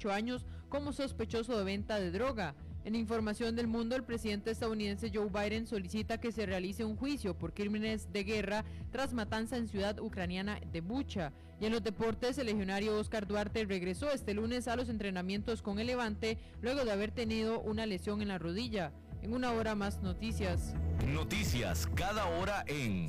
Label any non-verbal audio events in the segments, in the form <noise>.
18 años como sospechoso de venta de droga. En información del mundo, el presidente estadounidense Joe Biden solicita que se realice un juicio por crímenes de guerra tras matanza en ciudad ucraniana de Bucha. Y en los deportes, el legionario Oscar Duarte regresó este lunes a los entrenamientos con el Levante luego de haber tenido una lesión en la rodilla. En una hora más noticias. Noticias cada hora en...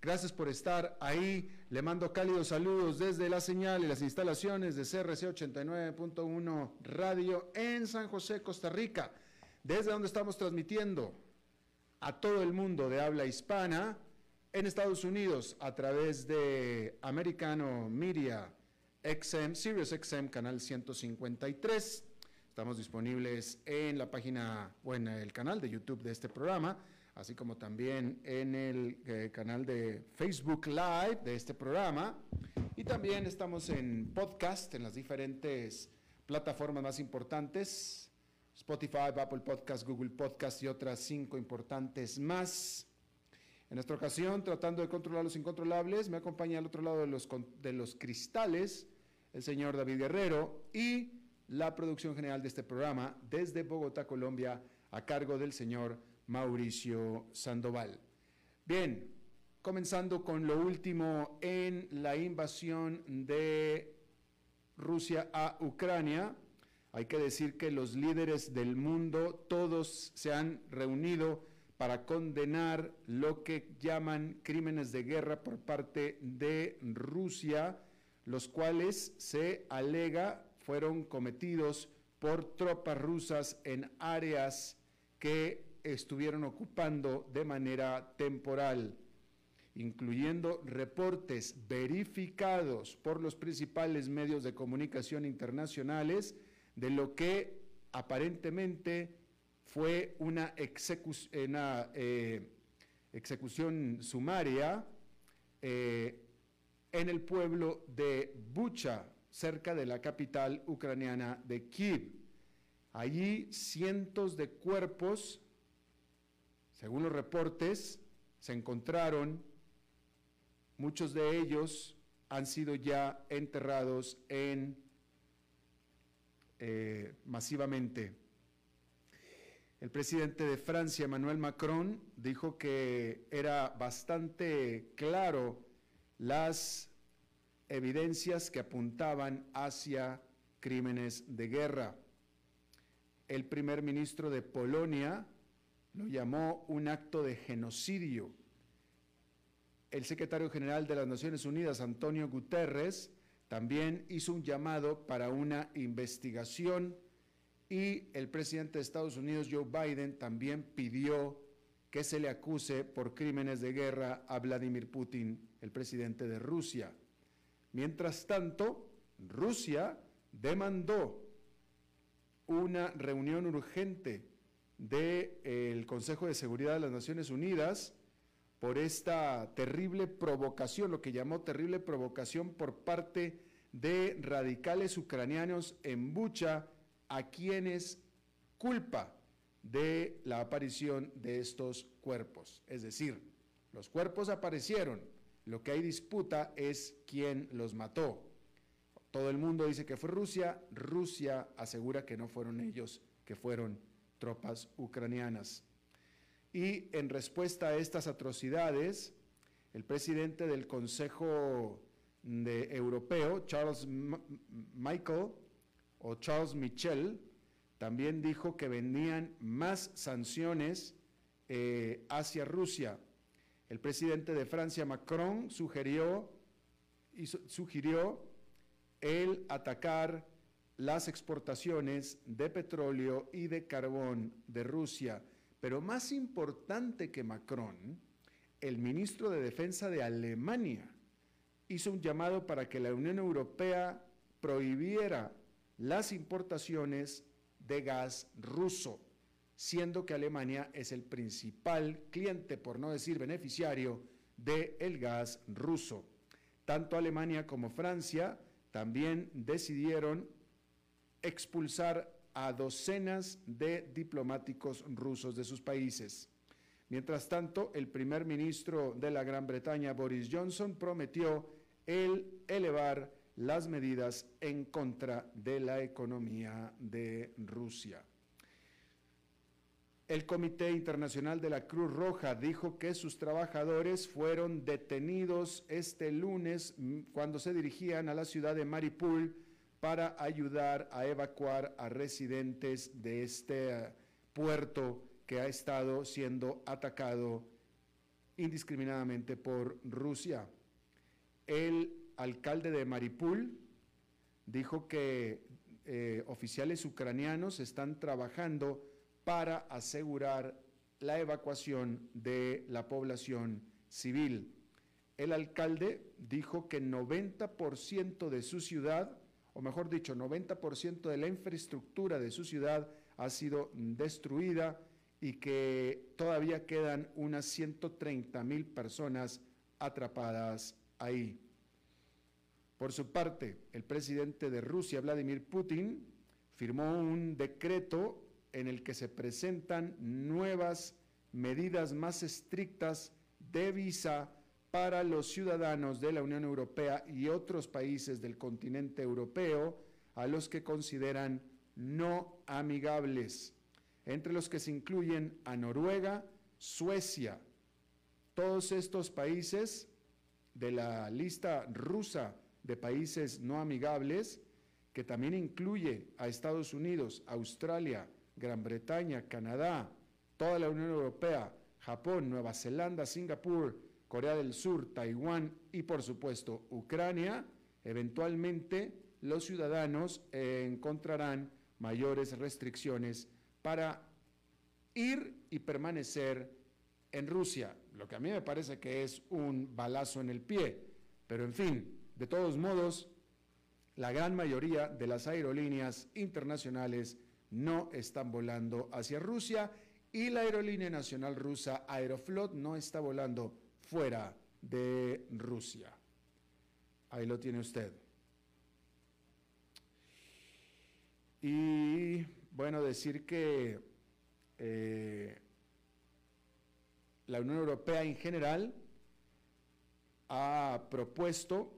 Gracias por estar ahí. Le mando cálidos saludos desde la señal y las instalaciones de CRC 89.1 Radio en San José, Costa Rica, desde donde estamos transmitiendo a todo el mundo de habla hispana en Estados Unidos a través de Americano Media XM, Sirius XM, canal 153. Estamos disponibles en la página o en el canal de YouTube de este programa así como también en el eh, canal de Facebook Live de este programa. Y también estamos en podcast, en las diferentes plataformas más importantes, Spotify, Apple Podcast, Google Podcast y otras cinco importantes más. En esta ocasión, tratando de controlar los incontrolables, me acompaña al otro lado de los, de los cristales el señor David Guerrero y la producción general de este programa desde Bogotá, Colombia, a cargo del señor Mauricio Sandoval. Bien, comenzando con lo último en la invasión de Rusia a Ucrania. Hay que decir que los líderes del mundo, todos se han reunido para condenar lo que llaman crímenes de guerra por parte de Rusia, los cuales se alega fueron cometidos por tropas rusas en áreas que estuvieron ocupando de manera temporal, incluyendo reportes verificados por los principales medios de comunicación internacionales de lo que aparentemente fue una, eh, ejecución sumaria eh, en el pueblo de Bucha, cerca de la capital ucraniana de Kiev. Allí cientos de cuerpos según los reportes, se encontraron, muchos de ellos han sido ya enterrados en eh, masivamente. El presidente de Francia, Emmanuel Macron, dijo que era bastante claro las evidencias que apuntaban hacia crímenes de guerra. El primer ministro de Polonia, lo llamó un acto de genocidio. El secretario general de las Naciones Unidas, Antonio Guterres, también hizo un llamado para una investigación y el presidente de Estados Unidos, Joe Biden, también pidió que se le acuse por crímenes de guerra a Vladimir Putin, el presidente de Rusia. Mientras tanto, Rusia demandó una reunión urgente del Consejo de Seguridad de las Naciones Unidas por esta terrible provocación, lo que llamó terrible provocación por parte de radicales ucranianos en Bucha, a quienes culpa de la aparición de estos cuerpos. Es decir, Los cuerpos aparecieron. Lo que hay disputa es quién los mató. Todo el mundo dice que fue Rusia. Rusia asegura que no fueron ellos, que fueron tropas ucranianas. Y en respuesta a estas atrocidades, el presidente del Consejo Europeo, Charles Michael o Charles Michel, también dijo que venían más sanciones eh, hacia Rusia. El presidente de Francia, Macron, sugirió, sugirió el atacar las exportaciones de petróleo y de carbón de Rusia. Pero más importante que Macron, el ministro de Defensa de Alemania hizo un llamado para que la Unión Europea prohibiera las importaciones de gas ruso, siendo que Alemania es el principal cliente, por no decir beneficiario, del el gas ruso. Tanto Alemania como Francia también decidieron expulsar a docenas de diplomáticos rusos de sus países. Mientras tanto, el primer ministro de la Gran Bretaña, Boris Johnson, prometió el elevar las medidas en contra de la economía de Rusia. El Comité Internacional de la Cruz Roja dijo que sus trabajadores fueron detenidos este lunes mm, cuando se dirigían a la ciudad de Maripul para ayudar a evacuar a residentes de este eh, puerto que ha estado siendo atacado indiscriminadamente por Rusia. El alcalde de Maripul dijo que eh, oficiales ucranianos están trabajando para asegurar la evacuación de la población civil. El alcalde dijo que 90% de su ciudad, o mejor dicho, 90% de la infraestructura de su ciudad ha sido destruida y que todavía quedan unas 130 mil personas atrapadas ahí. Por su parte, el presidente de Rusia, Vladimir Putin, firmó un decreto en el que se presentan nuevas medidas más estrictas de visa para los ciudadanos de la Unión Europea y otros países del continente europeo a los que consideran no amigables entre los que se incluyen a Noruega, Suecia. Todos estos países de la lista rusa de países no amigables, que también incluye a Estados Unidos, Australia, Gran Bretaña, Canadá, toda la Unión Europea, Japón, Nueva Zelanda, Singapur, Corea del Sur, Taiwán y por supuesto Ucrania, eventualmente los ciudadanos encontrarán mayores restricciones para ir y permanecer en Rusia, lo que a mí me parece que es un balazo en el pie. Pero en fin, de todos modos, la gran mayoría de las aerolíneas internacionales no están volando hacia Rusia y la aerolínea nacional rusa Aeroflot no está volando fuera de Rusia. Ahí lo tiene usted. Y bueno, decir que eh, la Unión Europea en general ha propuesto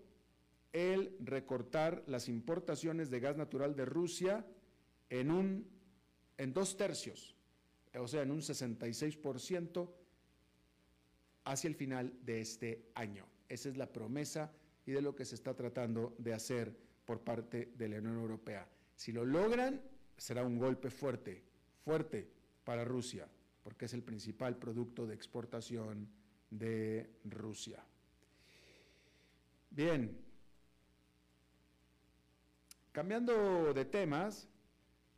el recortar las importaciones de gas natural de Rusia en, un, en dos tercios, o sea, en un 66% hacia el final de este año. Esa es la promesa y de lo que se está tratando de hacer por parte de la Unión Europea. Si lo logran, será un golpe fuerte, fuerte para Rusia, porque es el principal producto de exportación de Rusia. Bien, cambiando de temas,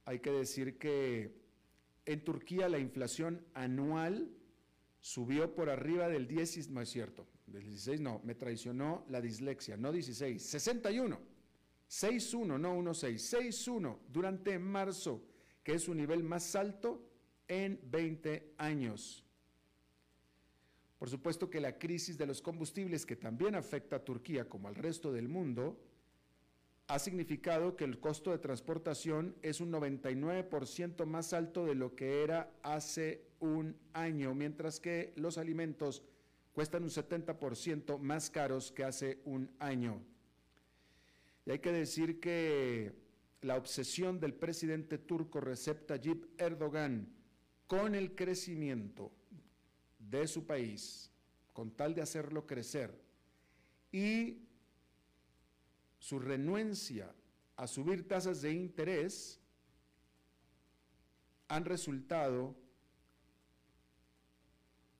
hay que decir que en Turquía la inflación anual subió por arriba del 10, no es cierto, del 16 no, me traicionó la dislexia, no 16, 61 6.1, no 1.6, 6.1 durante marzo, que es su nivel más alto en 20 años. Por supuesto que la crisis de los combustibles, que también afecta a Turquía como al resto del mundo, ha significado que el costo de transportación es un 99% más alto de lo que era hace un año, mientras que los alimentos cuestan un 70% más caros que hace un año. Y hay que decir que la obsesión del presidente turco Recep Tayyip Erdogan con el crecimiento de su país, con tal de hacerlo crecer, y su renuencia a subir tasas de interés han resultado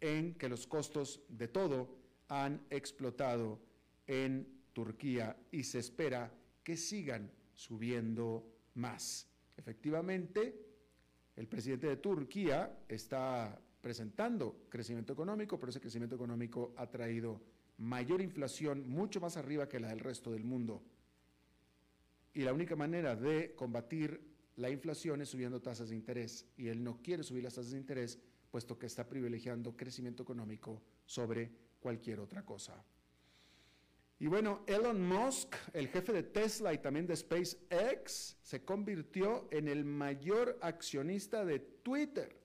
en que los costos de todo han explotado en Turquía y se espera que sigan subiendo más. Efectivamente, el presidente de Turquía está presentando crecimiento económico, pero ese crecimiento económico ha traído mayor inflación, mucho más arriba que la del resto del mundo. Y la única manera de combatir la inflación es subiendo tasas de interés. Y él no quiere subir las tasas de interés, puesto que está privilegiando crecimiento económico sobre cualquier otra cosa. Y bueno, Elon Musk, el jefe de Tesla y también de SpaceX, se convirtió en el mayor accionista de Twitter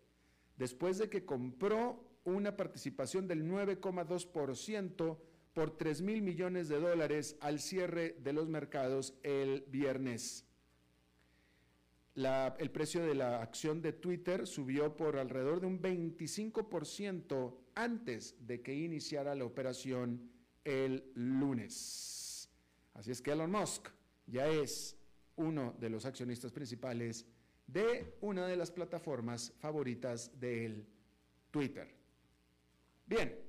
después de que compró una participación del 9,2% por 3 mil millones de dólares al cierre de los mercados el viernes. El precio de la acción de Twitter subió por alrededor de un 25% antes de que iniciara la operación el lunes. Así es que Elon Musk ya es uno de los accionistas principales de una de las plataformas favoritas de él, Twitter. Bien.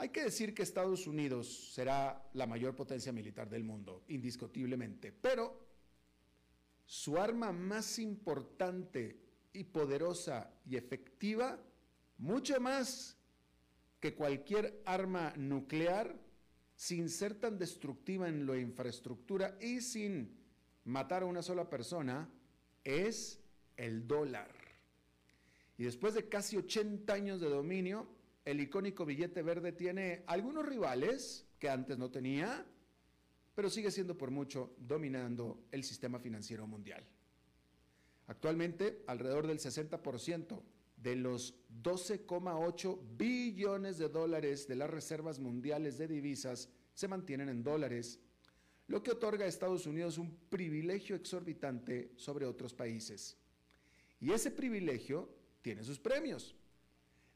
Hay que decir que Estados Unidos será la mayor potencia militar del mundo, indiscutiblemente, pero su arma más importante y poderosa y efectiva, mucho más que cualquier arma nuclear, sin ser tan destructiva en la infraestructura y sin matar a una sola persona, es el dólar. Y después de casi 80 años de dominio, el icónico billete verde tiene algunos rivales que antes no tenía, pero sigue siendo por mucho dominando el sistema financiero mundial. Actualmente, alrededor del 60% de los 12,8 billones de dólares de las reservas mundiales de divisas se mantienen en dólares, lo que otorga a Estados Unidos un privilegio exorbitante sobre otros países. Y ese privilegio tiene sus premios.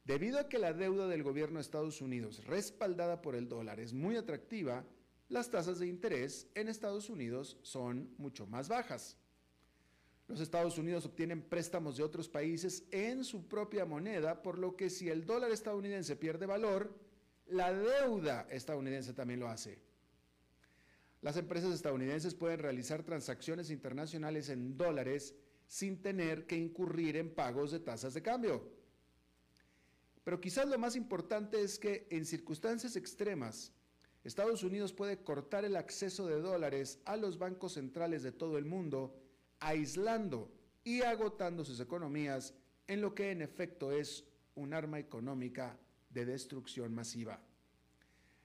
Debido a que la deuda del gobierno de Estados Unidos, respaldada por el dólar, es muy atractiva, las tasas de interés en Estados Unidos son mucho más bajas. Los Estados Unidos obtienen préstamos de otros países en su propia moneda, por lo que si el dólar estadounidense pierde valor, la deuda estadounidense también lo hace. Las empresas estadounidenses pueden realizar transacciones internacionales en dólares sin tener que incurrir en pagos de tasas de cambio. Pero quizás lo más importante es que en circunstancias extremas, Estados Unidos puede cortar el acceso de dólares a los bancos centrales de todo el mundo aislando y agotando sus economías en lo que en efecto es un arma económica de destrucción masiva.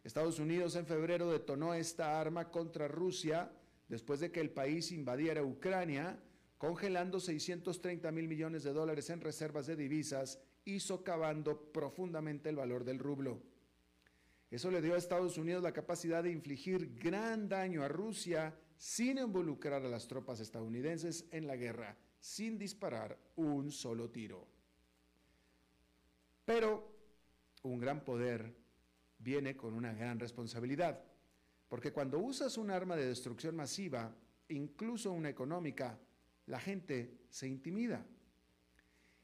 Estados Unidos en febrero detonó esta arma contra Rusia después de que el país invadiera Ucrania, congelando 630 mil millones de dólares en reservas de divisas y socavando profundamente el valor del rublo. Eso le dio a Estados Unidos la capacidad de infligir gran daño a Rusia sin involucrar a las tropas estadounidenses en la guerra, sin disparar un solo tiro. Pero un gran poder viene con una gran responsabilidad, porque cuando usas un arma de destrucción masiva, incluso una económica, la gente se intimida.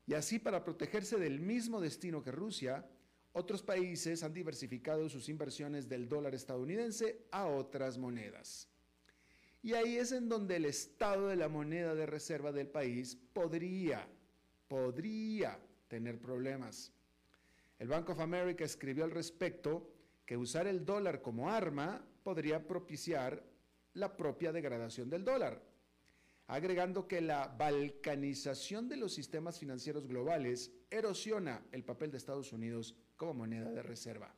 Y así para protegerse del mismo destino que Rusia, otros países han diversificado sus inversiones del dólar estadounidense a otras monedas. Y ahí es en donde el estado de la moneda de reserva del país podría, podría tener problemas. El Bank of America escribió al respecto que usar el dólar como arma podría propiciar la propia degradación del dólar, agregando que la balcanización de los sistemas financieros globales erosiona el papel de Estados Unidos como moneda de reserva.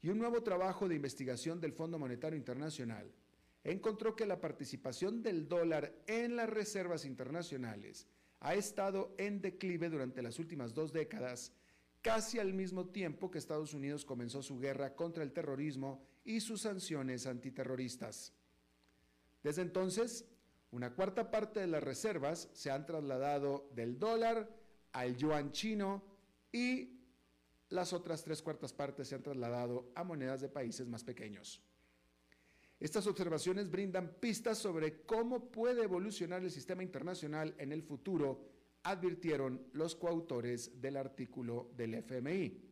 Y un nuevo trabajo de investigación del Fondo Monetario Internacional encontró que la participación del dólar en las reservas internacionales ha estado en declive durante las últimas dos décadas, casi al mismo tiempo que Estados Unidos comenzó su guerra contra el terrorismo y sus sanciones antiterroristas. Desde entonces, una cuarta parte de las reservas se han trasladado del dólar al yuan chino y las otras tres cuartas partes se han trasladado a monedas de países más pequeños. Estas observaciones brindan pistas sobre cómo puede evolucionar el sistema internacional en el futuro, advirtieron los coautores del artículo del FMI.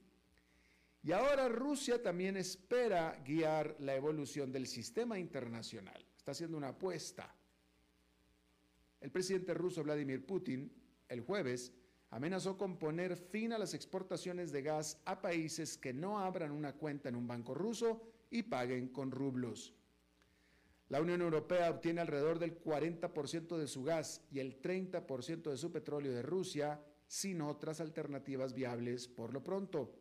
Y ahora Rusia también espera guiar la evolución del sistema internacional. Está haciendo una apuesta. El presidente ruso Vladimir Putin el jueves amenazó con poner fin a las exportaciones de gas a países que no abran una cuenta en un banco ruso y paguen con rublos. La Unión Europea obtiene alrededor del 40% de su gas y el 30% de su petróleo de Rusia sin otras alternativas viables por lo pronto.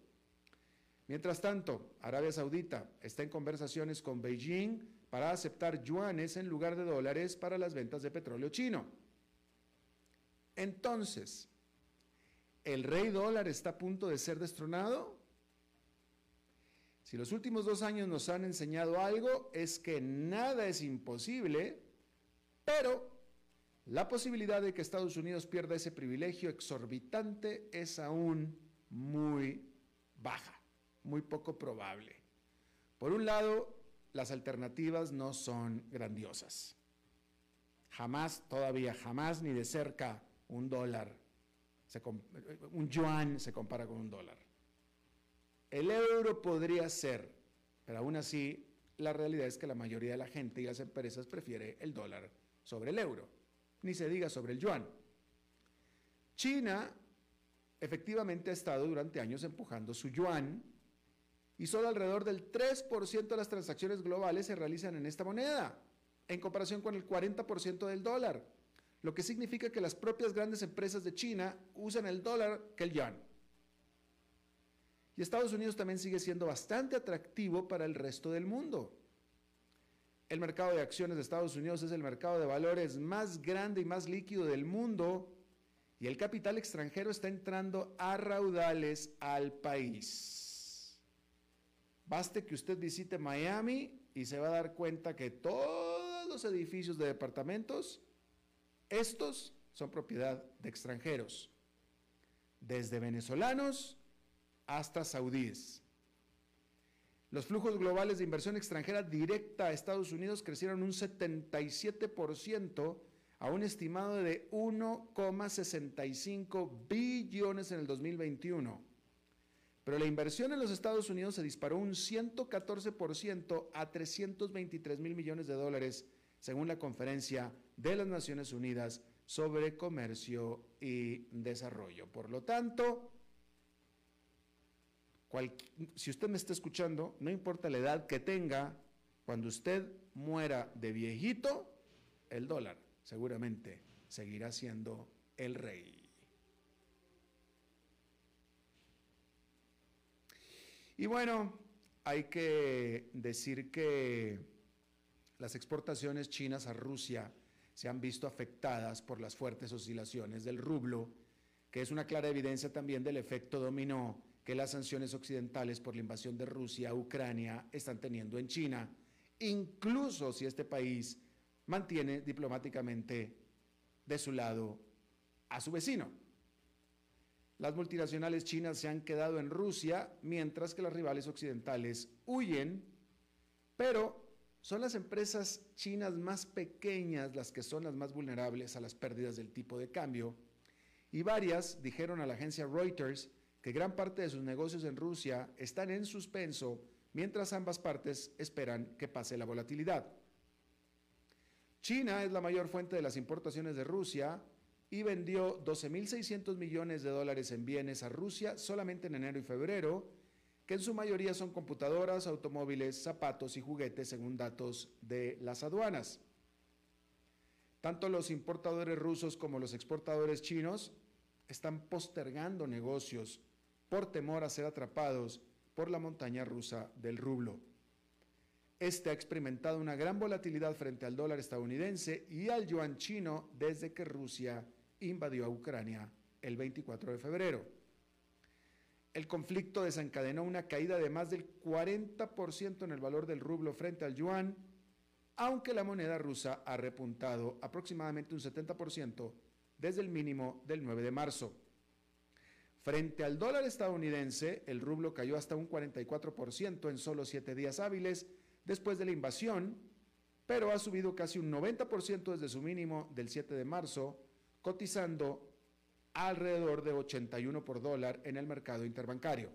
Mientras tanto, Arabia Saudita está en conversaciones con Beijing para aceptar yuanes en lugar de dólares para las ventas de petróleo chino. Entonces, ¿el rey dólar está a punto de ser destronado? Si los últimos dos años nos han enseñado algo, es que nada es imposible, pero la posibilidad de que Estados Unidos pierda ese privilegio exorbitante es aún muy baja, muy poco probable. Por un lado, las alternativas no son grandiosas. Jamás, todavía jamás, ni de cerca, un dólar, un yuan se compara con un dólar. El euro podría ser, pero aún así la realidad es que la mayoría de la gente y las empresas prefiere el dólar sobre el euro, ni se diga sobre el yuan. China efectivamente ha estado durante años empujando su yuan y solo alrededor del 3% de las transacciones globales se realizan en esta moneda, en comparación con el 40% del dólar, lo que significa que las propias grandes empresas de China usan el dólar que el yuan. Y Estados Unidos también sigue siendo bastante atractivo para el resto del mundo. El mercado de acciones de Estados Unidos es el mercado de valores más grande y más líquido del mundo y el capital extranjero está entrando a raudales al país. Baste que usted visite Miami y se va a dar cuenta que todos los edificios de departamentos, estos son propiedad de extranjeros, desde venezolanos hasta saudíes. Los flujos globales de inversión extranjera directa a Estados Unidos crecieron un 77% a un estimado de 1,65 billones en el 2021. Pero la inversión en los Estados Unidos se disparó un 114% a 323 mil millones de dólares, según la conferencia de las Naciones Unidas sobre Comercio y Desarrollo. Por lo tanto, si usted me está escuchando, no importa la edad que tenga, cuando usted muera de viejito, el dólar seguramente seguirá siendo el rey. Y bueno, hay que decir que las exportaciones chinas a Rusia se han visto afectadas por las fuertes oscilaciones del rublo, que es una clara evidencia también del efecto dominó que las sanciones occidentales por la invasión de Rusia a Ucrania están teniendo en China, incluso si este país mantiene diplomáticamente de su lado a su vecino. Las multinacionales chinas se han quedado en Rusia mientras que las rivales occidentales huyen, pero son las empresas chinas más pequeñas las que son las más vulnerables a las pérdidas del tipo de cambio y varias dijeron a la agencia Reuters que gran parte de sus negocios en Rusia están en suspenso mientras ambas partes esperan que pase la volatilidad. China es la mayor fuente de las importaciones de Rusia y vendió 12.600 millones de dólares en bienes a Rusia solamente en enero y febrero, que en su mayoría son computadoras, automóviles, zapatos y juguetes, según datos de las aduanas. Tanto los importadores rusos como los exportadores chinos están postergando negocios por temor a ser atrapados por la montaña rusa del rublo. Este ha experimentado una gran volatilidad frente al dólar estadounidense y al yuan chino desde que Rusia invadió a Ucrania el 24 de febrero. El conflicto desencadenó una caída de más del 40% en el valor del rublo frente al yuan, aunque la moneda rusa ha repuntado aproximadamente un 70% desde el mínimo del 9 de marzo. Frente al dólar estadounidense, el rublo cayó hasta un 44% en solo siete días hábiles después de la invasión, pero ha subido casi un 90% desde su mínimo del 7 de marzo, cotizando alrededor de 81 por dólar en el mercado interbancario.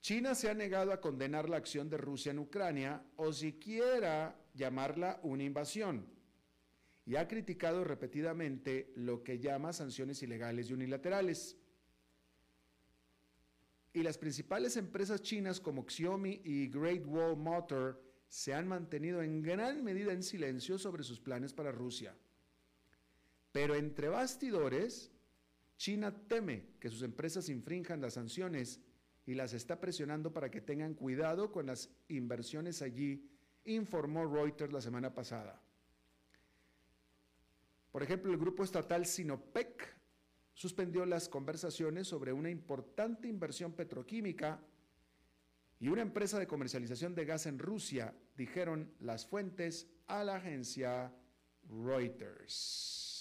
China se ha negado a condenar la acción de Rusia en Ucrania o siquiera llamarla una invasión y ha criticado repetidamente lo que llama sanciones ilegales y unilaterales. Y las principales empresas chinas como Xiaomi y Great Wall Motor se han mantenido en gran medida en silencio sobre sus planes para Rusia. Pero entre bastidores, China teme que sus empresas infrinjan las sanciones y las está presionando para que tengan cuidado con las inversiones allí, informó Reuters la semana pasada. Por ejemplo, el grupo estatal Sinopec suspendió las conversaciones sobre una importante inversión petroquímica y una empresa de comercialización de gas en Rusia, dijeron las fuentes a la agencia Reuters.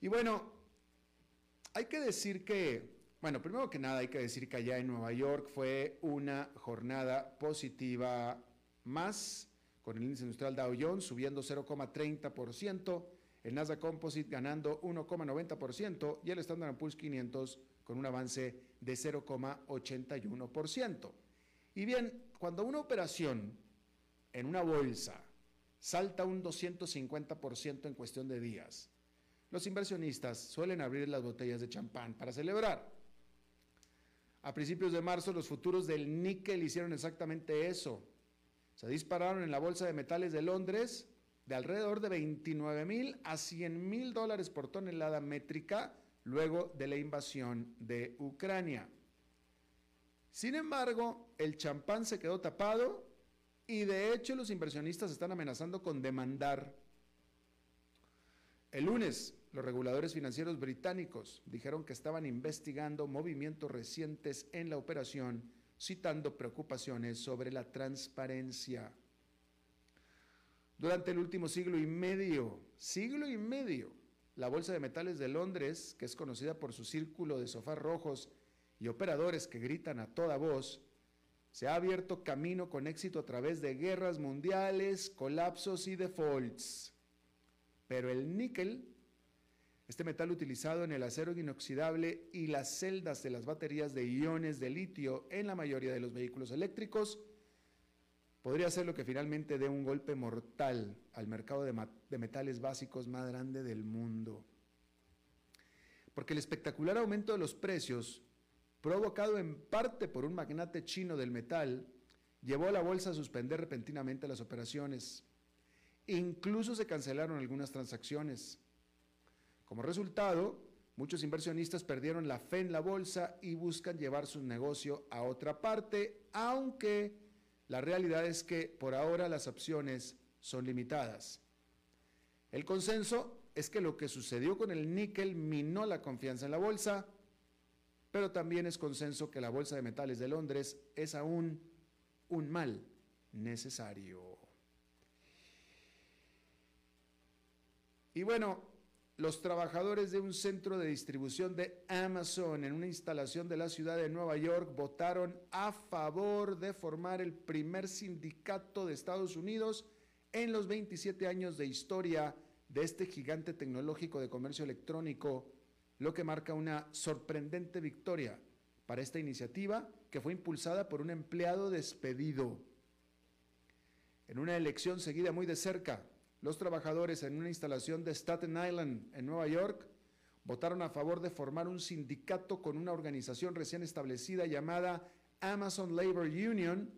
Y bueno, hay que decir que, bueno, primero que nada hay que decir que allá en Nueva York fue una jornada positiva más con el índice industrial Dow Jones subiendo 0,30%, el Nasdaq Composite ganando 1,90% y el Standard Poor's 500 con un avance de 0,81%. Y bien, cuando una operación en una bolsa salta un 250% en cuestión de días, los inversionistas suelen abrir las botellas de champán para celebrar. A principios de marzo, los futuros del níquel hicieron exactamente eso se dispararon en la Bolsa de Metales de Londres de alrededor de 29 mil a 100 mil dólares por tonelada métrica luego de la invasión de Ucrania. Sin embargo, el champán se quedó tapado y de hecho los inversionistas están amenazando con demandar. El lunes, los reguladores financieros británicos dijeron que estaban investigando movimientos recientes en la operación citando preocupaciones sobre la transparencia. Durante el último siglo y medio, siglo y medio, la Bolsa de Metales de Londres, que es conocida por su círculo de sofás rojos y operadores que gritan a toda voz, se ha abierto camino con éxito a través de guerras mundiales, colapsos y defaults. Pero el níquel este metal utilizado en el acero inoxidable y las celdas de las baterías de iones de litio en la mayoría de los vehículos eléctricos podría ser lo que finalmente dé un golpe mortal al mercado de, de metales básicos más grande del mundo. Porque el espectacular aumento de los precios, provocado en parte por un magnate chino del metal, llevó a la bolsa a suspender repentinamente las operaciones. Incluso se cancelaron algunas transacciones. Como resultado, muchos inversionistas perdieron la fe en la bolsa y buscan llevar su negocio a otra parte, aunque la realidad es que por ahora las opciones son limitadas. El consenso es que lo que sucedió con el níquel minó la confianza en la bolsa, pero también es consenso que la Bolsa de Metales de Londres es aún un mal necesario. Y bueno, los trabajadores de un centro de distribución de Amazon en una instalación de la ciudad de Nueva York votaron a favor de formar el primer sindicato de Estados Unidos en los 27 años de historia de este gigante tecnológico de comercio electrónico, lo que marca una sorprendente victoria para esta iniciativa que fue impulsada por un empleado despedido. En una elección seguida muy de cerca los trabajadores en una instalación de Staten Island, en Nueva York, votaron a favor de formar un sindicato con una organización recién establecida llamada Amazon Labor Union,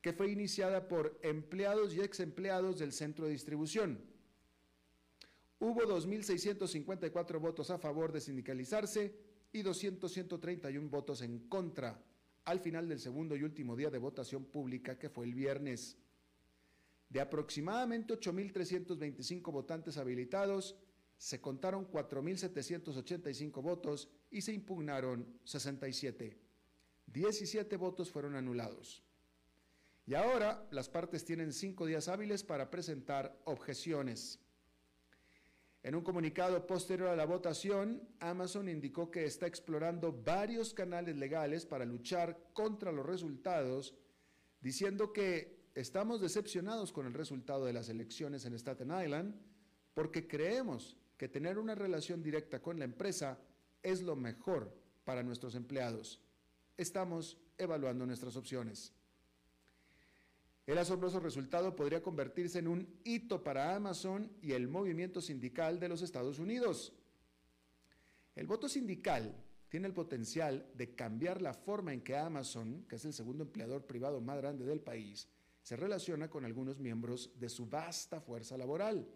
que fue iniciada por empleados y ex empleados del centro de distribución. Hubo 2.654 votos a favor de sindicalizarse y 200.131 votos en contra al final del segundo y último día de votación pública que fue el viernes. De aproximadamente 8.325 votantes habilitados, se contaron 4.785 votos y se impugnaron 67. 17 votos fueron anulados. Y ahora las partes tienen cinco días hábiles para presentar objeciones. En un comunicado posterior a la votación, Amazon indicó que está explorando varios canales legales para luchar contra los resultados, diciendo que estamos decepcionados con el resultado de las elecciones en Staten Island porque creemos que tener una relación directa con la empresa es lo mejor para nuestros empleados. Estamos evaluando nuestras opciones. El asombroso resultado podría convertirse en un hito para Amazon y el movimiento sindical de los Estados Unidos. El voto sindical tiene el potencial de cambiar la forma en que Amazon, que es el segundo empleador privado más grande del país, se relaciona con algunos miembros de su vasta fuerza laboral.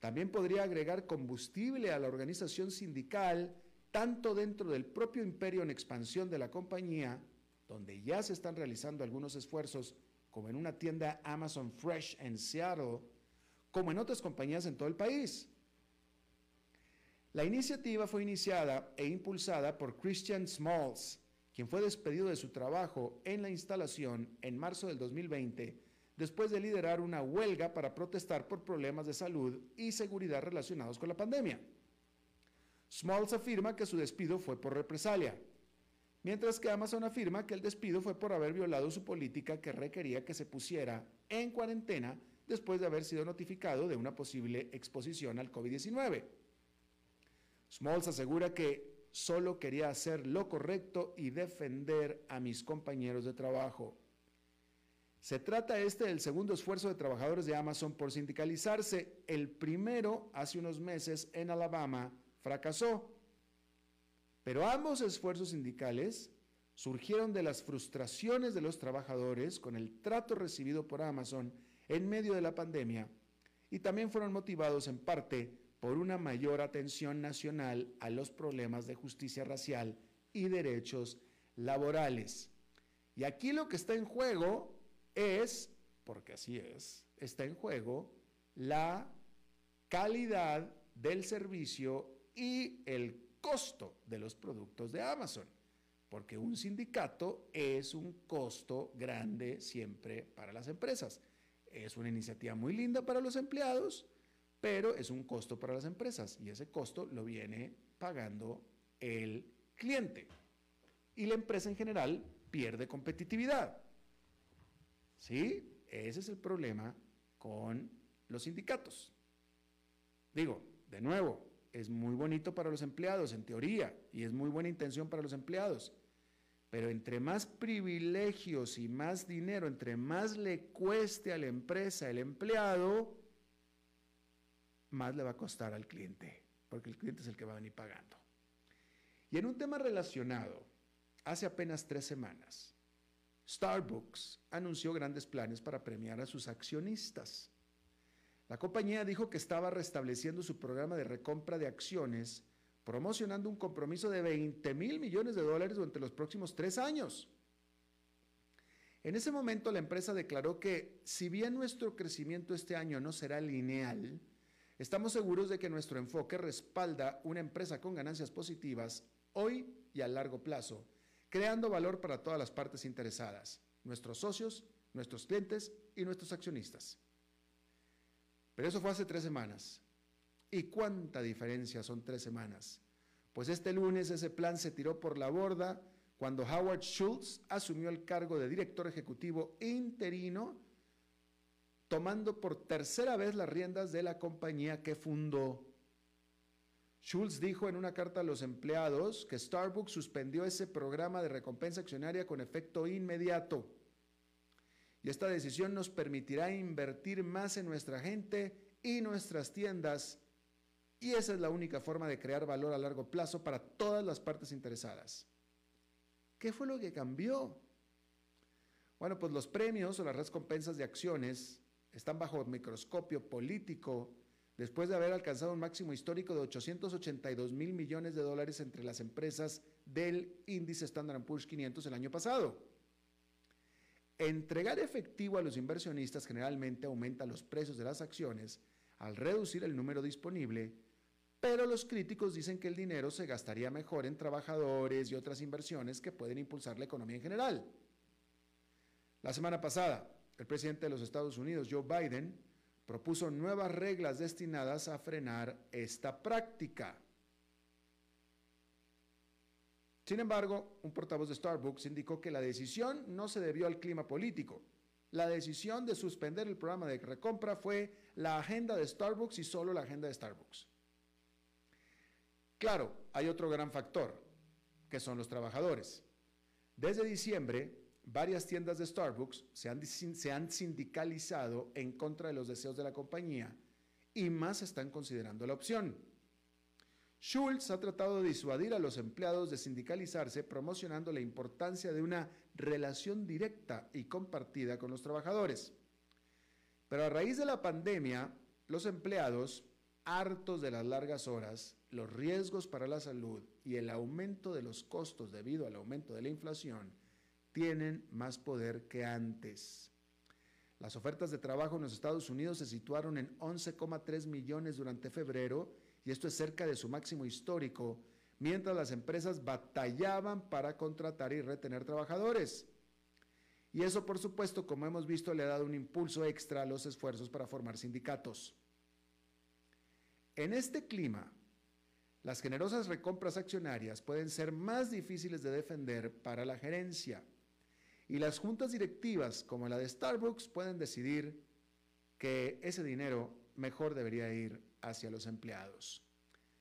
También podría agregar combustible a la organización sindical, tanto dentro del propio imperio en expansión de la compañía, donde ya se están realizando algunos esfuerzos como en una tienda Amazon Fresh en Seattle, como en otras compañías en todo el país. La iniciativa fue iniciada e impulsada por Christian Smalls, quien fue despedido de su trabajo en la instalación en marzo del 2020 después de liderar una huelga para protestar por problemas de salud y seguridad relacionados con la pandemia. Smalls afirma que su despido fue por represalia mientras que Amazon afirma que el despido fue por haber violado su política que requería que se pusiera en cuarentena después de haber sido notificado de una posible exposición al COVID-19. Smalls asegura que solo quería hacer lo correcto y defender a mis compañeros de trabajo. Se trata este del segundo esfuerzo de trabajadores de Amazon por sindicalizarse. El primero, hace unos meses, en Alabama, fracasó pero ambos esfuerzos sindicales surgieron de las frustraciones de los trabajadores con el trato recibido por Amazon en medio de la pandemia y también fueron motivados en parte por una mayor atención nacional a los problemas de justicia racial y derechos laborales. Y aquí lo que está en juego es, porque así es, está en juego la calidad del servicio y el costo de los productos de Amazon, porque un sindicato es un costo grande siempre para las empresas. Es una iniciativa muy linda para los empleados, pero es un costo para las empresas y ese costo lo viene pagando el cliente. Y la empresa en general pierde competitividad. ¿Sí? Ese es el problema con los sindicatos. Digo, de nuevo, es muy bonito para los empleados, en teoría, y es muy buena intención para los empleados. Pero entre más privilegios y más dinero, entre más le cueste a la empresa el empleado, más le va a costar al cliente, porque el cliente es el que va a venir pagando. Y en un tema relacionado, hace apenas tres semanas, Starbucks anunció grandes planes para premiar a sus accionistas. La compañía dijo que estaba restableciendo su programa de recompra de acciones, promocionando un compromiso de 20 mil millones de dólares durante los próximos tres años. En ese momento la empresa declaró que si bien nuestro crecimiento este año no será lineal, estamos seguros de que nuestro enfoque respalda una empresa con ganancias positivas hoy y a largo plazo, creando valor para todas las partes interesadas, nuestros socios, nuestros clientes y nuestros accionistas. Pero eso fue hace tres semanas. ¿Y cuánta diferencia son tres semanas? Pues este lunes ese plan se tiró por la borda cuando Howard Schultz asumió el cargo de director ejecutivo interino, tomando por tercera vez las riendas de la compañía que fundó. Schultz dijo en una carta a los empleados que Starbucks suspendió ese programa de recompensa accionaria con efecto inmediato y esta decisión nos permitirá invertir más en nuestra gente y nuestras tiendas. Y esa es la única forma de crear valor a largo plazo para todas las partes interesadas. ¿Qué fue lo que cambió? Bueno, pues los premios o las recompensas de acciones están bajo microscopio político después de haber alcanzado un máximo histórico de 882 mil millones de dólares entre las empresas del índice Standard Poor's 500 el año pasado. Entregar efectivo a los inversionistas generalmente aumenta los precios de las acciones al reducir el número disponible, pero los críticos dicen que el dinero se gastaría mejor en trabajadores y otras inversiones que pueden impulsar la economía en general. La semana pasada, el presidente de los Estados Unidos, Joe Biden, propuso nuevas reglas destinadas a frenar esta práctica. Sin embargo, un portavoz de Starbucks indicó que la decisión no se debió al clima político. La decisión de suspender el programa de recompra fue la agenda de Starbucks y solo la agenda de Starbucks. Claro, hay otro gran factor, que son los trabajadores. Desde diciembre, varias tiendas de Starbucks se han, se han, sindicalizado en contra de los deseos de la compañía y más están considerando la opción. Schultz ha tratado de disuadir a los empleados de sindicalizarse promocionando la importancia de una relación directa y compartida con los trabajadores. Pero a raíz de la pandemia, los empleados, hartos de las largas horas, los riesgos para la salud y el aumento de los costos debido al aumento de la inflación, tienen más poder que antes. Las ofertas de trabajo en los Estados Unidos se situaron en 11,3 millones durante febrero y esto es cerca de su máximo histórico, mientras las empresas batallaban para contratar y retener trabajadores. Y eso, por supuesto, como hemos visto, le ha dado un impulso extra a los esfuerzos para formar sindicatos. En este clima, las generosas recompras accionarias pueden ser más difíciles de defender para la gerencia y las juntas directivas como la de Starbucks pueden decidir que ese dinero mejor debería ir hacia los empleados.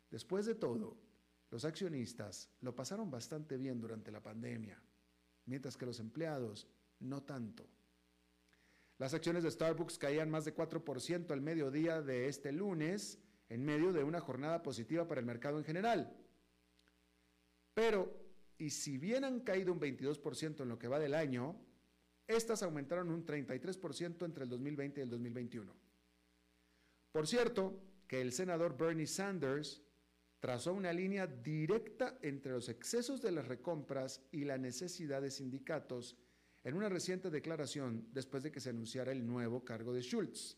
Después de todo, los accionistas lo pasaron bastante bien durante la pandemia, mientras que los empleados no tanto. Las acciones de Starbucks caían más de 4% al mediodía de este lunes, en medio de una jornada positiva para el mercado en general. Pero y si bien han caído un 22% en lo que va del año, estas aumentaron un 33% entre el 2020 y el 2021. Por cierto, que el senador Bernie Sanders trazó una línea directa entre los excesos de las recompras y la necesidad de sindicatos en una reciente declaración después de que se anunciara el nuevo cargo de Schultz.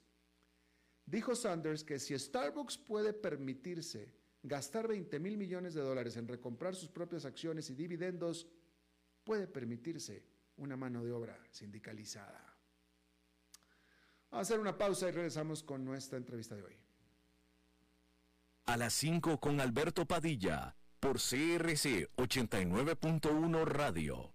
Dijo Sanders que si Starbucks puede permitirse gastar 20 mil millones de dólares en recomprar sus propias acciones y dividendos puede permitirse una mano de obra sindicalizada. Vamos a hacer una pausa y regresamos con nuestra entrevista de hoy. A las 5 con Alberto Padilla, por CRC 89.1 Radio.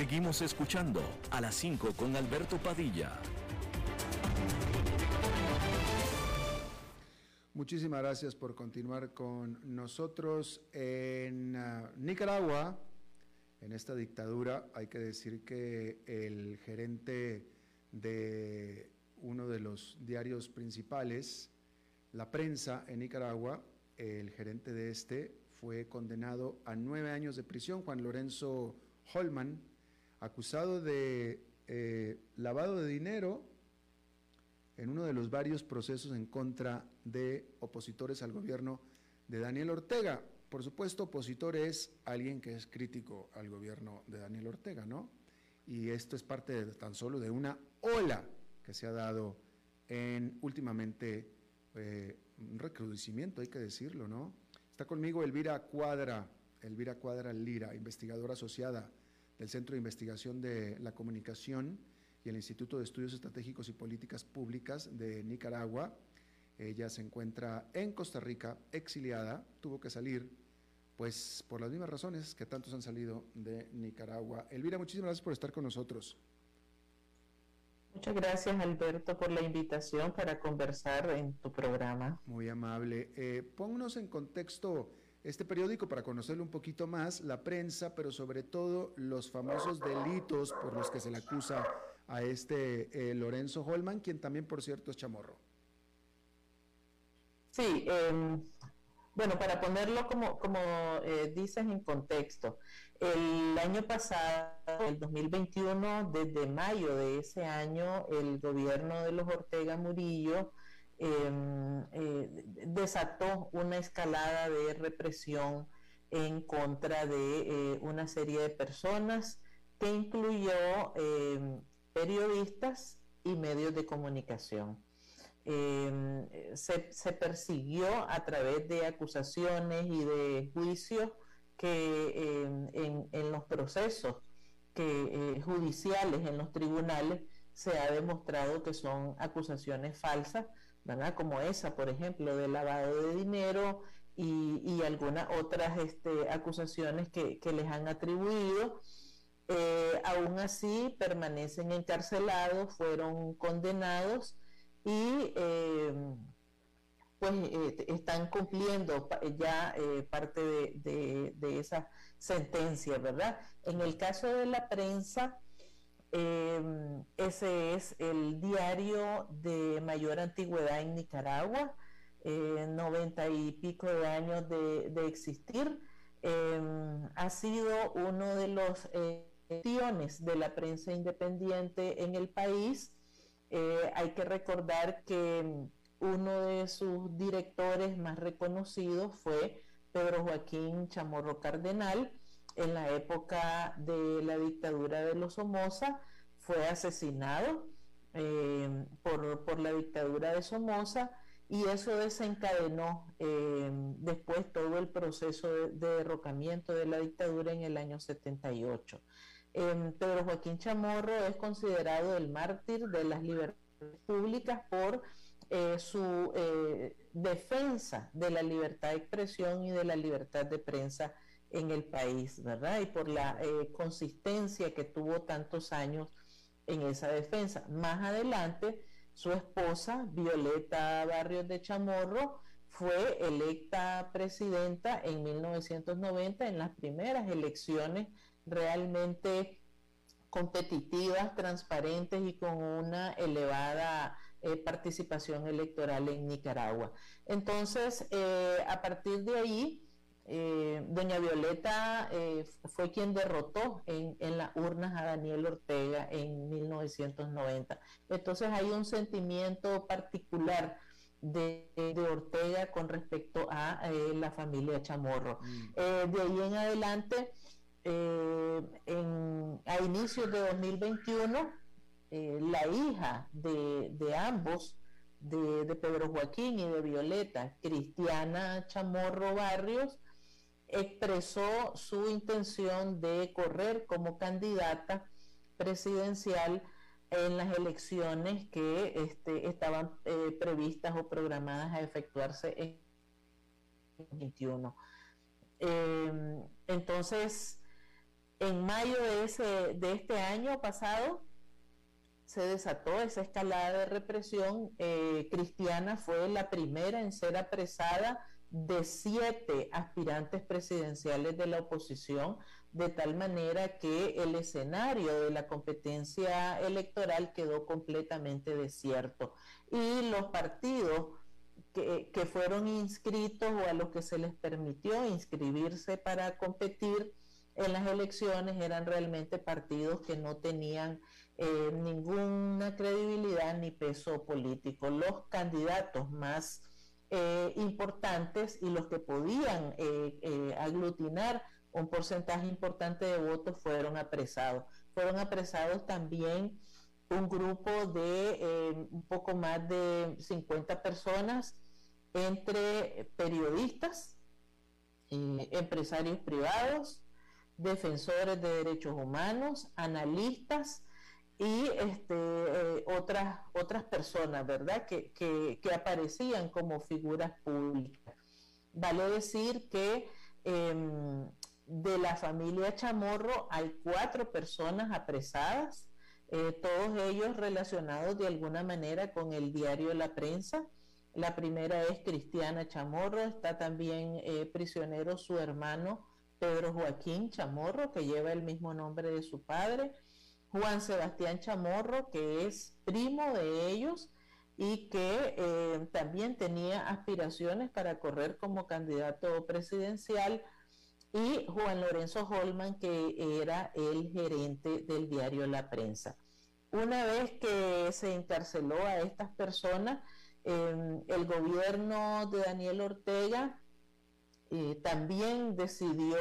Seguimos escuchando a las 5 con Alberto Padilla. Muchísimas gracias por continuar con nosotros en ah, Nicaragua. En esta dictadura hay que decir que el gerente de uno de los diarios principales, La Prensa en Nicaragua, el gerente de este fue condenado a nueve años de prisión, Juan Lorenzo Holman, acusado de eh, lavado de dinero en uno de los varios procesos en contra de opositores al gobierno de Daniel Ortega. Por supuesto, opositor es alguien que es crítico al gobierno de Daniel Ortega, ¿no? Y esto es parte tan solo de una ola que se ha dado en últimamente eh, un recrudecimiento, hay que decirlo, ¿no? Está conmigo Elvira Cuadra, Elvira Cuadra Lira, investigadora asociada del Centro de Investigación de la Comunicación y el Instituto de Estudios Estratégicos y Políticas Públicas de Nicaragua. Ella se encuentra en Costa Rica, exiliada, tuvo que salir, pues por las mismas razones que tantos han salido de Nicaragua. Elvira, muchísimas gracias por estar con nosotros. Muchas gracias, Alberto, por la invitación para conversar en tu programa. Muy amable. Eh, pónganos en contexto este periódico para conocerlo un poquito más, la prensa, pero sobre todo los famosos delitos por los que se le acusa a este eh, Lorenzo Holman, quien también, por cierto, es chamorro. Sí, em, bueno, para ponerlo como, como eh, dices en contexto, el año pasado, el 2021, desde mayo de ese año, el gobierno de los Ortega Murillo em, eh, desató una escalada de represión en contra de una serie de personas que incluyó em, periodistas y medios de comunicación. Em, se, persiguió a través de acusaciones y de juicios que em, en, los procesos que, eh, judiciales, en los tribunales, se ha demostrado que son acusaciones falsas, ¿verdad? Como esa, por ejemplo, de lavado de dinero y, algunas otras este, acusaciones que, que les han atribuido eh, aún así permanecen encarcelados, fueron condenados y eh, pues eh, están cumpliendo ya parte de, esa sentencia, ¿verdad? En el caso de la prensa, ese es el diario de mayor antigüedad en Nicaragua, noventa y pico de años de, de existir. ha sido uno de los de la prensa independiente en el país. Eh, hay que recordar que uno de sus directores más reconocidos fue Pedro Joaquín Chamorro Cardenal. En la época de la dictadura de los Somoza fue asesinado eh, por, la dictadura de Somoza y eso desencadenó eh, después todo el proceso de, de, derrocamiento de la dictadura en el año 78. Pedro Joaquín Chamorro es considerado el mártir de las libertades públicas por eh, su eh, defensa de la libertad de expresión y de la libertad de prensa en el país, ¿verdad? Y por la eh, consistencia que tuvo tantos años en esa defensa. Más adelante, su esposa, Violeta Barrios de Chamorro, fue electa presidenta en 1990 en las primeras elecciones realmente competitivas, transparentes y con una elevada eh, participación electoral en Nicaragua. Entonces, eh, a partir de ahí, eh, doña Violeta fue quien derrotó en, las urnas a Daniel Ortega en 1990. Entonces hay un sentimiento particular de, Ortega con respecto a la familia Chamorro. Mm. de ahí en adelante, eh, a inicios de 2021, eh, la hija de, ambos, de, Pedro Joaquín y de Violeta, Cristiana Chamorro Barrios, expresó su intención de correr como candidata presidencial en las elecciones que este, estaban eh, previstas o programadas a efectuarse en 2021. entonces, En mayo de, ese, de este año pasado se desató esa escalada de represión. Eh, Cristiana fue la primera en ser apresada de siete aspirantes presidenciales de la oposición, de tal manera que el escenario de la competencia electoral quedó completamente desierto. Y los partidos que, que fueron inscritos o a los que se les permitió inscribirse para competir en las elecciones eran realmente partidos que no tenían eh, ninguna credibilidad ni peso político. Los candidatos más eh, importantes y los que podían eh, aglutinar un porcentaje importante de votos fueron apresados. Fueron apresados también un grupo de un poco más de 50 personas entre periodistas, empresarios privados, defensores de derechos humanos, analistas, y este, eh, otras, otras personas, ¿verdad?, que, que, aparecían como figuras públicas. Vale decir que em, de la familia Chamorro hay cuatro personas apresadas, eh, todos ellos relacionados de alguna manera con el diario La Prensa. La primera es Cristiana Chamorro, está también eh, prisionero su hermano Pedro Joaquín Chamorro, que lleva el mismo nombre de su padre Juan Sebastián Chamorro, que es primo de ellos y que eh, también tenía aspiraciones para correr como candidato presidencial, y Juan Lorenzo Holman, que era el gerente del diario La Prensa. Una vez que se encarceló a estas personas, em, el gobierno de Daniel Ortega eh, también decidió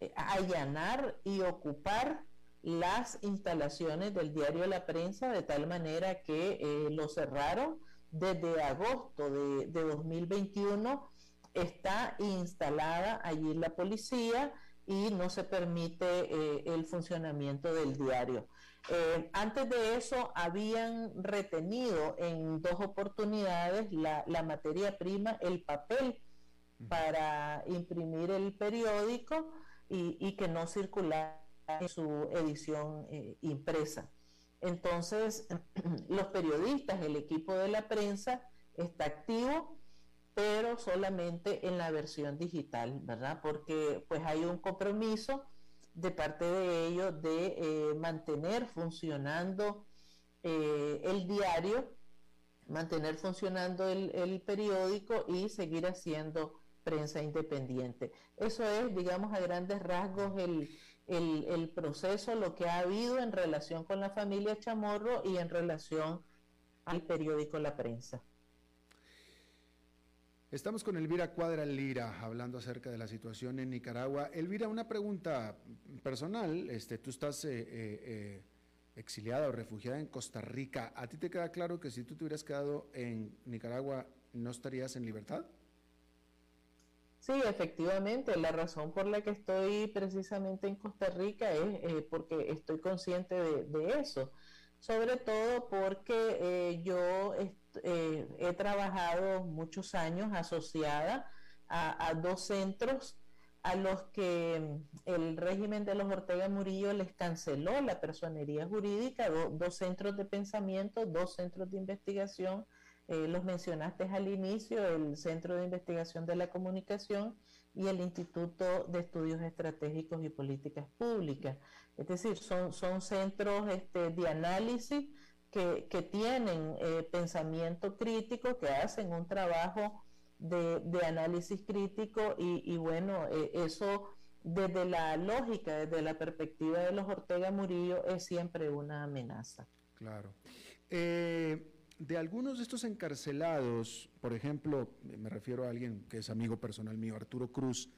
eh, allanar y ocupar las instalaciones del diario La Prensa de tal manera que eh, lo cerraron desde agosto de, 2021. Está instalada allí la policía y no se permite eh, el funcionamiento del diario. Eh, antes de eso habían retenido en dos oportunidades la, materia prima, el papel para imprimir el periódico y, y que no circulara en su edición eh, impresa. Entonces, <clears throat> los periodistas, el equipo de la prensa está activo, pero solamente en la versión digital, ¿verdad? Porque pues hay un compromiso de parte de ellos de eh, mantener funcionando eh, el diario, mantener funcionando el, el periódico y seguir haciendo prensa independiente. Eso es, digamos, a grandes rasgos el, el, proceso, lo que ha habido en relación con la familia Chamorro y en relación al periódico La Prensa. Estamos con Elvira Cuadra Lira hablando acerca de la situación en Nicaragua. Elvira, una pregunta personal. Este, tú estás eh, eh, eh, exiliada o refugiada en Costa Rica. ¿A ti te queda claro que si tú te hubieras quedado en Nicaragua no estarías en libertad? Sí, efectivamente, la razón por la que estoy precisamente en Costa Rica es eh, porque estoy consciente de, eso, sobre todo porque eh, yo eh, he trabajado muchos años asociada a, dos centros a los que mm, el régimen de los Ortega Murillo les canceló la personería jurídica, dos centros de pensamiento, dos centros de investigación eh, los mencionaste al inicio, el Centro de Investigación de la Comunicación y el Instituto de Estudios Estratégicos y Políticas Públicas. Es decir, son, son centros este, de análisis que, tienen eh, pensamiento crítico, que hacen un trabajo de, análisis crítico y, bueno, eh, eso desde la lógica, desde la perspectiva de los Ortega Murillo, es siempre una amenaza. Claro de algunos de estos encarcelados, por ejemplo, me refiero a alguien que es amigo personal mío, Arturo Cruz,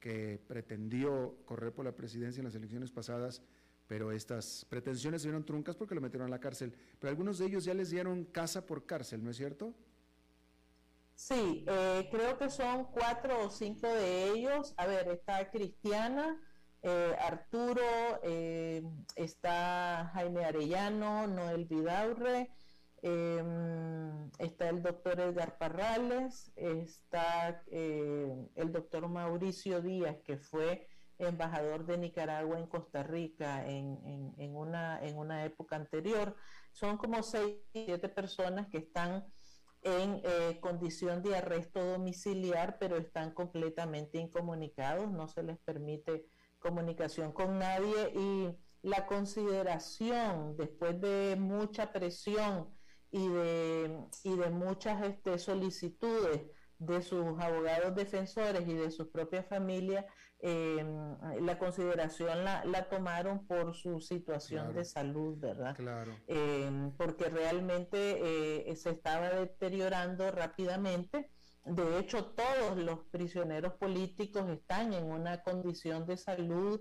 que pretendió correr por la presidencia en las elecciones pasadas, pero estas pretensiones se vieron truncas porque lo metieron a la cárcel. Pero algunos de ellos ya les dieron casa por cárcel, ¿no es cierto? Sí, eh, creo que son cuatro o cinco de ellos. A ver, está Cristiana, eh, Arturo, eh, está Jaime Arellano, Noel Vidaurre, Em, está el doctor Edgar Parrales, está eh, el doctor Mauricio Díaz, que fue embajador de Nicaragua en Costa Rica en, en, una, en una época anterior. Son como seis, siete personas que están en eh, condición de arresto domiciliar, pero están completamente incomunicados, no se les permite comunicación con nadie y la consideración después de mucha presión y de, y de muchas este, solicitudes de sus abogados defensores y de sus propias familias, em, la consideración la, la, tomaron por su situación de salud, ¿verdad? Claro. Em, porque realmente eh, se estaba deteriorando rápidamente. De hecho, todos los prisioneros políticos están en una condición de salud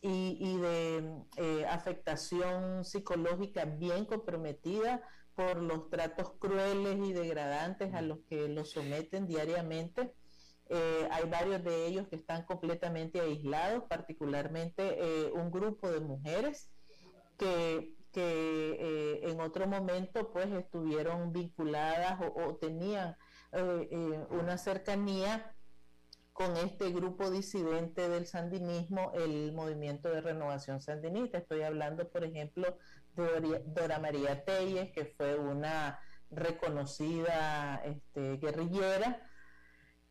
y, y de eh, afectación psicológica bien comprometida por los tratos crueles y degradantes a los que los someten diariamente. Eh, hay varios de ellos que están completamente aislados, particularmente eh, un grupo de mujeres que, que eh, en otro momento pues estuvieron vinculadas o, tenían una cercanía con este grupo disidente del sandinismo, el movimiento de renovación sandinista. Estoy hablando, por ejemplo, Dora María Telles, que fue una reconocida este, guerrillera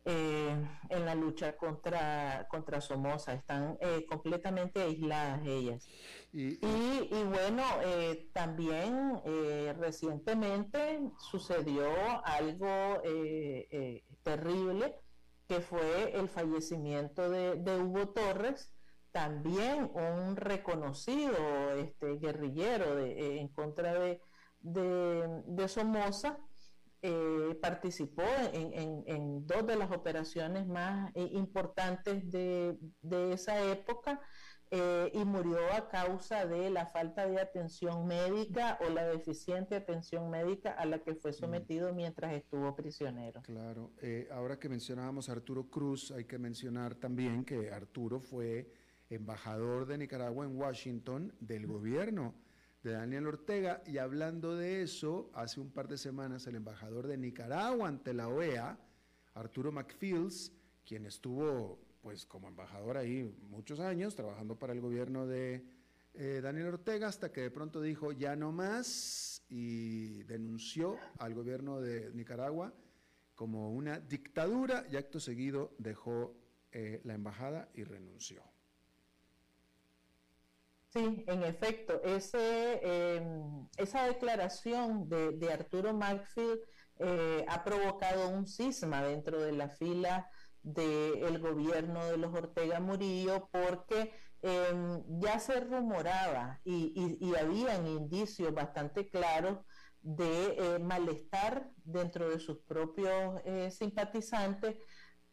eh, en la lucha contra, contra Somoza. Están eh, completamente aisladas ellas. Y, bueno, eh, también recientemente sucedió algo terrible, que fue el fallecimiento de, de Hugo Torres, también un reconocido este, guerrillero eh, en contra de, de, Somoza, eh, participó en, dos de las operaciones más eh, importantes de, esa época y murió a causa de la falta de atención médica o la deficiente atención médica a la que fue sometido mientras estuvo prisionero. Claro, ahora que mencionábamos a Arturo Cruz, hay que mencionar también que Arturo fue embajador de Nicaragua en Washington del gobierno de Daniel Ortega. Y hablando de eso, hace un par de semanas el embajador de Nicaragua ante la OEA, Arturo McFields, quien estuvo pues como embajador ahí muchos años, trabajando para el gobierno de eh, Daniel Ortega, hasta que de pronto dijo ya no más y denunció al gobierno de Nicaragua como una dictadura y acto seguido dejó eh, la embajada y renunció. Sí, en efecto, ese, em, esa declaración de, Arturo Markfield eh, ha provocado un cisma dentro de la fila del gobierno de los Ortega Murillo porque em, ya se rumoraba y, y, habían indicios bastante claros de eh, malestar dentro de sus propios eh, simpatizantes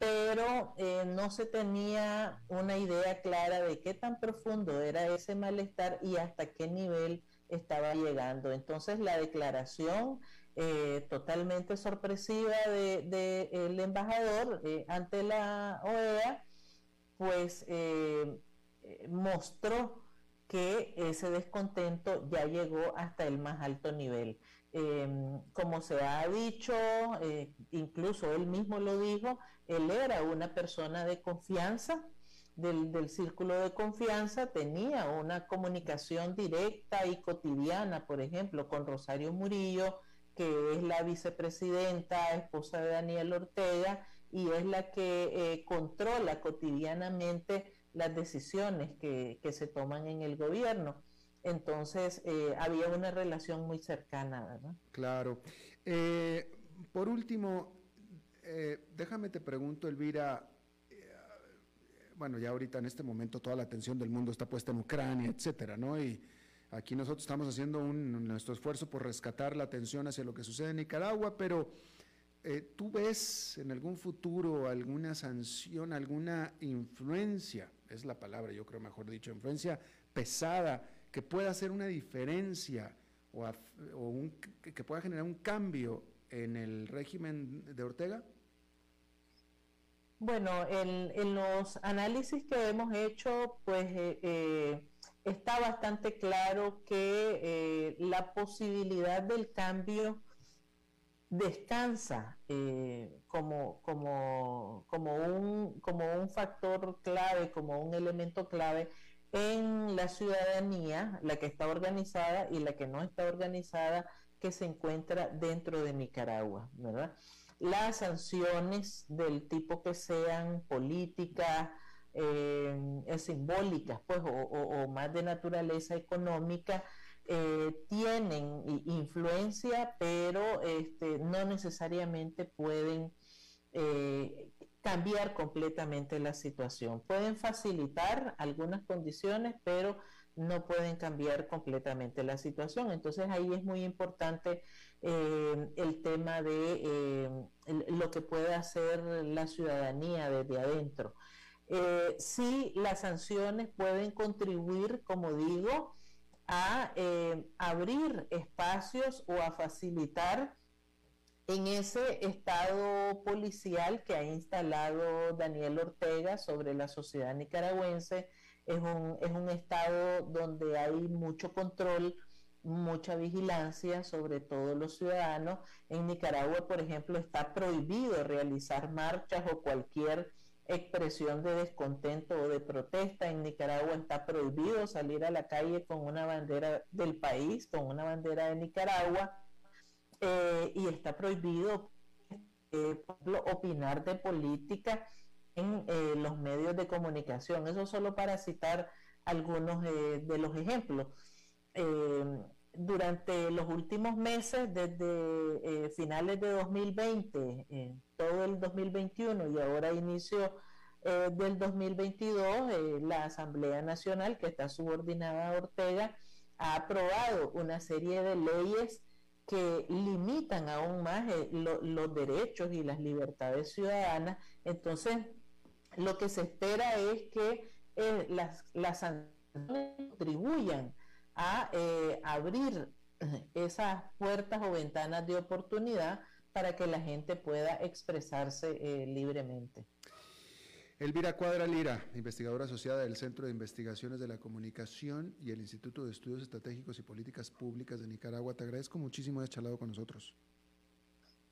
pero eh, no se tenía una idea clara de qué tan profundo era ese malestar y hasta qué nivel estaba llegando. Entonces la declaración eh, totalmente sorpresiva del de, el embajador eh, ante la OEA, pues mostró que ese descontento ya llegó hasta el más alto nivel. Em, como se ha dicho, incluso él mismo lo dijo, él era una persona de confianza, del, círculo de confianza, tenía una comunicación directa y cotidiana, por ejemplo, con Rosario Murillo, que es la vicepresidenta, esposa de Daniel Ortega, y es la que eh, controla cotidianamente las decisiones que, se toman en el gobierno. Entonces, eh, había una relación muy cercana, ¿verdad? Claro. Eh, por último, eh, déjame te pregunto, Elvira, eh, bueno, ya ahorita en este momento toda la atención del mundo está puesta en Ucrania, etcétera, ¿no? Y aquí nosotros estamos haciendo un, nuestro esfuerzo por rescatar la atención hacia lo que sucede en Nicaragua, pero eh, ¿tú ves en algún futuro alguna sanción, alguna influencia, es la palabra, yo creo mejor dicho, influencia pesada que pueda hacer una diferencia o, que pueda generar un cambio en el régimen de Ortega? Bueno, en, los análisis que hemos hecho, pues eh, eh, está bastante claro que eh, la posibilidad del cambio descansa eh, como, como, un, como un factor clave, como un elemento clave en la ciudadanía, la que está organizada y la que no está organizada, que se encuentra dentro de Nicaragua, ¿verdad? Las sanciones del tipo que sean políticas, eh, simbólicas, pues, o, más de naturaleza económica, eh, tienen influencia, pero este, no necesariamente pueden eh, cambiar completamente la situación. Pueden facilitar algunas condiciones, pero no pueden cambiar completamente la situación. Entonces ahí es muy importante el tema de lo que puede hacer la ciudadanía desde adentro. Eh, sí, las sanciones pueden contribuir, como digo, a eh, abrir espacios o a facilitar en ese estado policial que ha instalado Daniel Ortega sobre la sociedad nicaragüense. Es un, es un estado donde hay mucho control, mucha vigilancia sobre todos los ciudadanos. En Nicaragua, por ejemplo, está prohibido realizar marchas o cualquier expresión de descontento o de protesta. En Nicaragua está prohibido salir a la calle con una bandera del país, con una bandera de Nicaragua, eh, y está prohibido eh, opinar de política en eh, los medios de comunicación. Eso solo para citar algunos de los ejemplos. Durante los últimos meses, desde finales de 2020, todo el 2021 y ahora inicio eh, del 2022, eh, la Asamblea Nacional, que está subordinada a Ortega, ha aprobado una serie de leyes que limitan aún más eh, los derechos y las libertades ciudadanas. Entonces, lo que se espera es que las, las sanciones contribuyan a abrir esas puertas o ventanas de oportunidad para que la gente pueda expresarse eh, libremente. Elvira Cuadra Lira, investigadora asociada del Centro de Investigaciones de la Comunicación y el Instituto de Estudios Estratégicos y Políticas Públicas de Nicaragua, te agradezco muchísimo haber charlado con nosotros.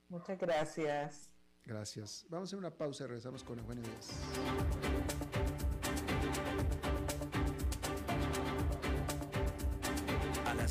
Muchas gracias. Gracias. Vamos a hacer una pausa y regresamos con Eugenio Díaz.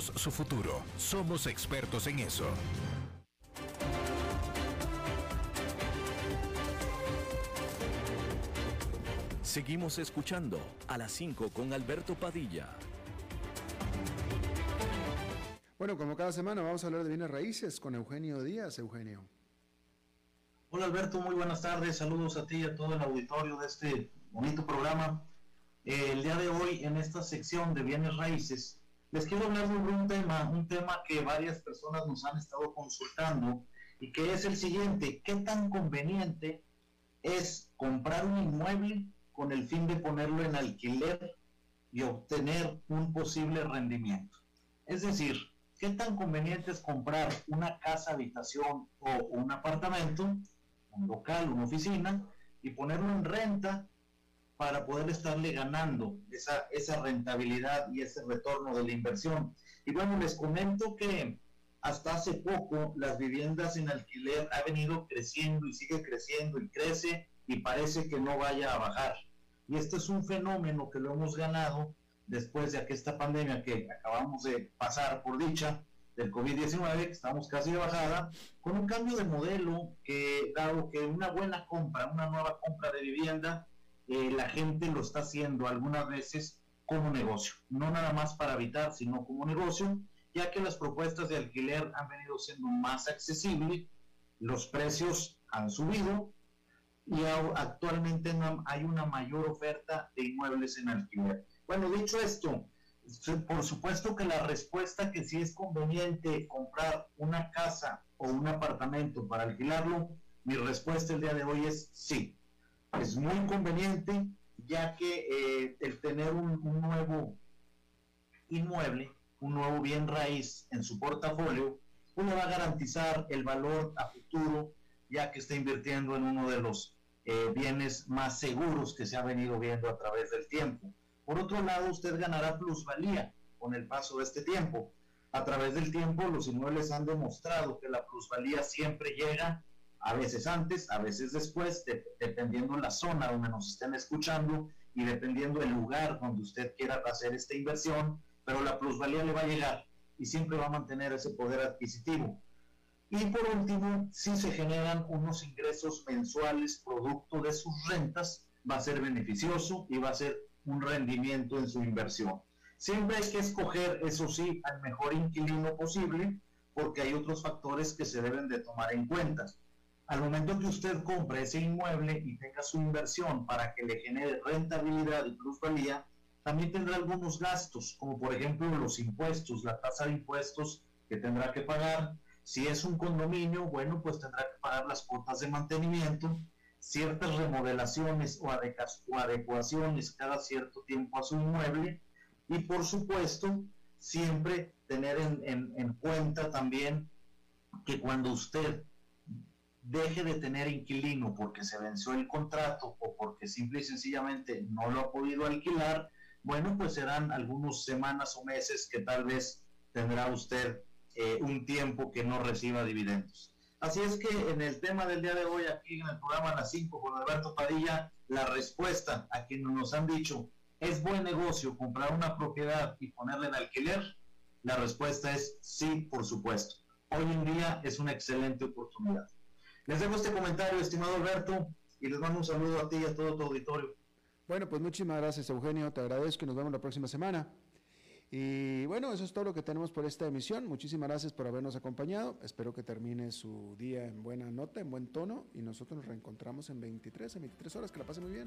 su futuro. Somos expertos en eso. Seguimos escuchando a las 5 con Alberto Padilla. Bueno, como cada semana vamos a hablar de bienes raíces con Eugenio Díaz. Eugenio. Hola Alberto, muy buenas tardes. Saludos a ti y a todo el auditorio de este bonito programa. el día de hoy en esta sección de bienes raíces les quiero hablar sobre un tema, un tema que varias personas nos han estado consultando y que es el siguiente, ¿qué tan conveniente es comprar un inmueble con el fin de ponerlo en alquiler y obtener un posible rendimiento? Es decir, ¿qué tan conveniente es comprar una casa, habitación o un apartamento, un local, una oficina, y ponerlo en renta para poder estarle ganando esa, esa rentabilidad y ese retorno de la inversión. Y bueno, les comento que hasta hace poco las viviendas en alquiler ha venido creciendo y sigue creciendo y crece y parece que no vaya a bajar. Y este es un fenómeno que lo hemos ganado después de esta pandemia que acabamos de pasar por dicha del COVID-19, que estamos casi de bajada, con un cambio de modelo que dado que una buena compra, una nueva compra de vivienda, la gente lo está haciendo algunas veces como negocio, no nada más para habitar, sino como negocio, ya que las propuestas de alquiler han venido siendo más accesibles, los precios han subido y actualmente hay una mayor oferta de inmuebles en alquiler. Bueno, dicho esto, por supuesto que la respuesta que si es conveniente comprar una casa o un apartamento para alquilarlo, mi respuesta el día de hoy es sí. Es muy conveniente ya que eh, el tener un nuevo inmueble un nuevo bien raíz en su portafolio, uno va a garantizar el valor a futuro, ya que está invirtiendo en uno de los eh, bienes más seguros que se ha venido viendo a través del tiempo. Por otro lado, usted ganará plusvalía con el paso de este tiempo. A través del tiempo, los inmuebles han demostrado que la plusvalía siempre llega, a veces antes, a veces después, dependiendo la zona donde nos estén escuchando y dependiendo el lugar donde usted quiera hacer esta inversión, pero la plusvalía le va a llegar y siempre va a mantener ese poder adquisitivo. Y por último, si se generan unos ingresos mensuales producto de sus rentas, va a ser beneficioso y va a ser un rendimiento en su inversión. Siempre hay que escoger, eso sí, al mejor inquilino posible, porque hay otros factores que se deben de tomar en cuenta. Al momento que usted compre ese inmueble y tenga su inversión para que le genere rentabilidad y plusvalía, también tendrá algunos gastos, como por ejemplo los impuestos, la tasa de impuestos que tendrá que pagar. Si es un condominio, bueno, pues tendrá que pagar las cuotas de mantenimiento, ciertas remodelaciones o, adecuaciones cada cierto tiempo a su inmueble y por supuesto siempre tener en, en cuenta también que cuando usted deje de tener inquilino porque se venció el contrato o porque simple y sencillamente no lo ha podido alquilar, bueno, pues serán algunas semanas o meses que tal vez tendrá usted eh, un tiempo que no reciba dividendos. Así es que en el tema del día de hoy, aquí en el programa Las 5 con Alberto Padilla, la respuesta a quienes nos han dicho, ¿es buen negocio comprar una propiedad y ponerla en alquiler? La respuesta es sí, por supuesto. Hoy en día es una excelente oportunidad. Les dejo este comentario, estimado Alberto, y les mando un saludo a ti y a todo tu auditorio. Bueno, pues muchísimas gracias Eugenio, te agradezco y nos vemos la próxima semana. Y bueno, eso es todo lo que tenemos por esta emisión. Muchísimas gracias por habernos acompañado. Espero que termine su día en buena nota, en buen tono. Y nosotros nos reencontramos en 23, en 23 horas. Que la pase muy bien.